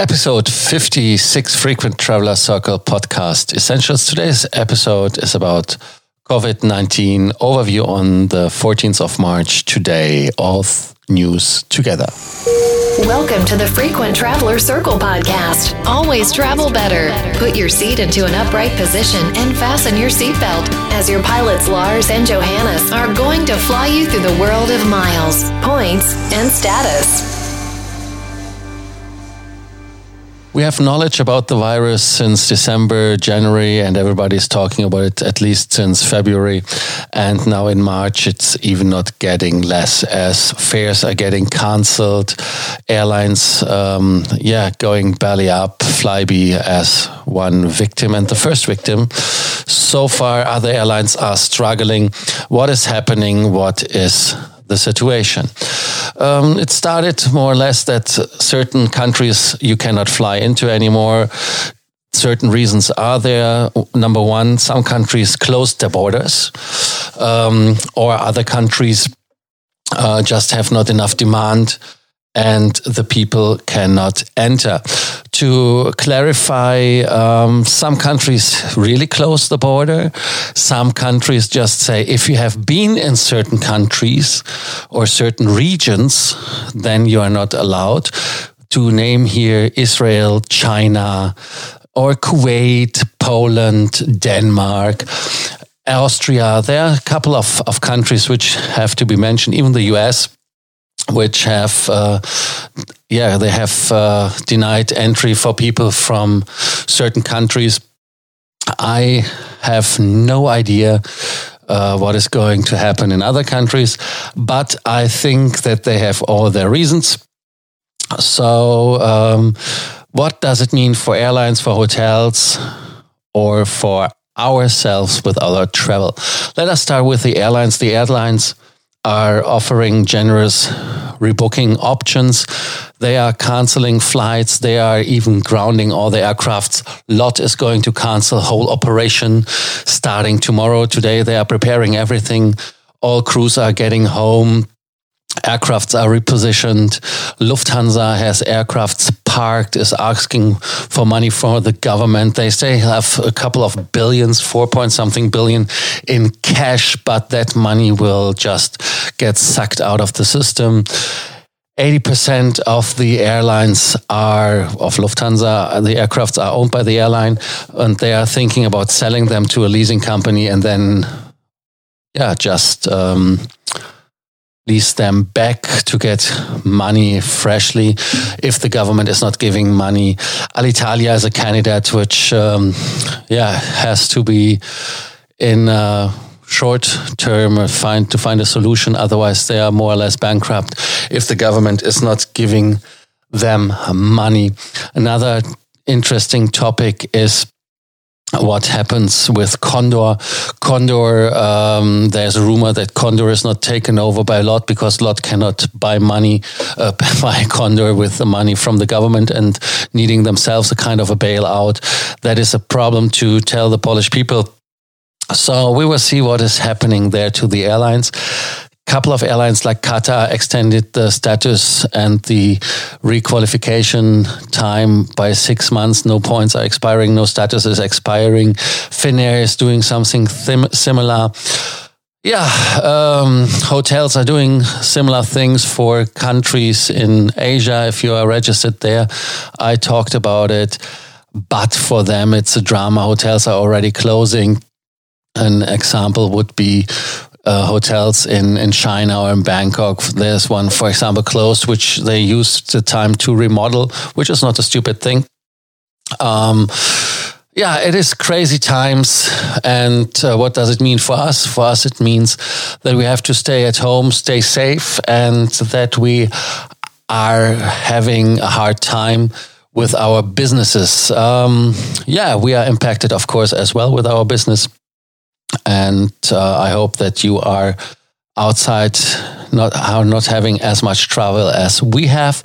Episode 56 Frequent Traveler Circle podcast Essentials. Today's episode is about COVID 19 overview on the 14th of March. Today, all news together. Welcome to the Frequent Traveler Circle podcast. Always travel better. Put your seat into an upright position and fasten your seatbelt as your pilots Lars and Johannes are going to fly you through the world of miles, points, and status. We have knowledge about the virus since December, January, and everybody's talking about it at least since February. And now in March, it's even not getting less as fares are getting cancelled. Airlines, um, yeah, going belly up. Flybe as one victim and the first victim. So far, other airlines are struggling. What is happening? What is the situation. Um, it started more or less that certain countries you cannot fly into anymore. Certain reasons are there. Number one, some countries closed their borders, um, or other countries uh, just have not enough demand and the people cannot enter. To clarify, um, some countries really close the border. Some countries just say if you have been in certain countries or certain regions, then you are not allowed. To name here Israel, China, or Kuwait, Poland, Denmark. Austria, there are a couple of, of countries which have to be mentioned, even the US which have, uh, yeah, they have uh, denied entry for people from certain countries. I have no idea uh, what is going to happen in other countries, but I think that they have all their reasons. So, um, what does it mean for airlines, for hotels, or for ourselves with our travel? Let us start with the airlines. The airlines are offering generous rebooking options. They are canceling flights. They are even grounding all the aircrafts. LOT is going to cancel whole operation starting tomorrow. Today they are preparing everything. All crews are getting home aircrafts are repositioned. Lufthansa has aircrafts parked, is asking for money from the government. They say have a couple of billions, four point something billion in cash, but that money will just get sucked out of the system. 80% of the airlines are of Lufthansa, the aircrafts are owned by the airline, and they are thinking about selling them to a leasing company and then, yeah, just um, lease them back to get money freshly if the government is not giving money. Alitalia is a candidate which, um, yeah, has to be in uh, short term find to find a solution. Otherwise, they are more or less bankrupt if the government is not giving them money. Another interesting topic is what happens with Condor. Condor, um, there's a rumor that Condor is not taken over by LOT because LOT cannot buy money, uh, buy Condor with the money from the government and needing themselves a kind of a bailout. That is a problem to tell the Polish people. So we will see what is happening there to the airlines A couple of airlines like Qatar extended the status and the requalification time by six months. No points are expiring, no status is expiring. Finnair is doing something similar. Yeah, um, hotels are doing similar things for countries in Asia. If you are registered there, I talked about it. But for them, it's a drama. Hotels are already closing. An example would be uh, hotels in, in China or in Bangkok. There's one, for example, closed, which they used the time to remodel, which is not a stupid thing. Um, yeah, it is crazy times. And uh, what does it mean for us? For us, it means that we have to stay at home, stay safe, and that we are having a hard time with our businesses. Um, yeah, we are impacted, of course, as well with our business and uh, I hope that you are outside not are not having as much travel as we have.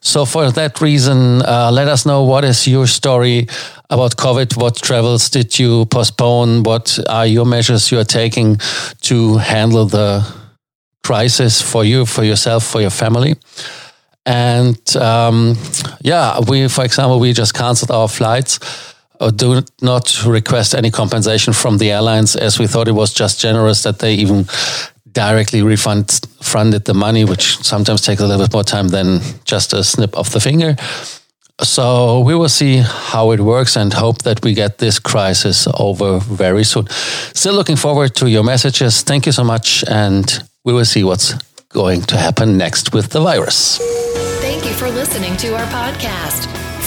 So for that reason, uh, let us know what is your story about COVID. What travels did you postpone? What are your measures you are taking to handle the crisis for you, for yourself, for your family? And um, yeah, we, for example, we just canceled our flights. Uh, do not request any compensation from the airlines, as we thought it was just generous that they even directly refund funded the money, which sometimes takes a little bit more time than just a snip of the finger. So we will see how it works and hope that we get this crisis over very soon. Still looking forward to your messages. Thank you so much, and we will see what's going to happen next with the virus. Thank you for listening to our podcast,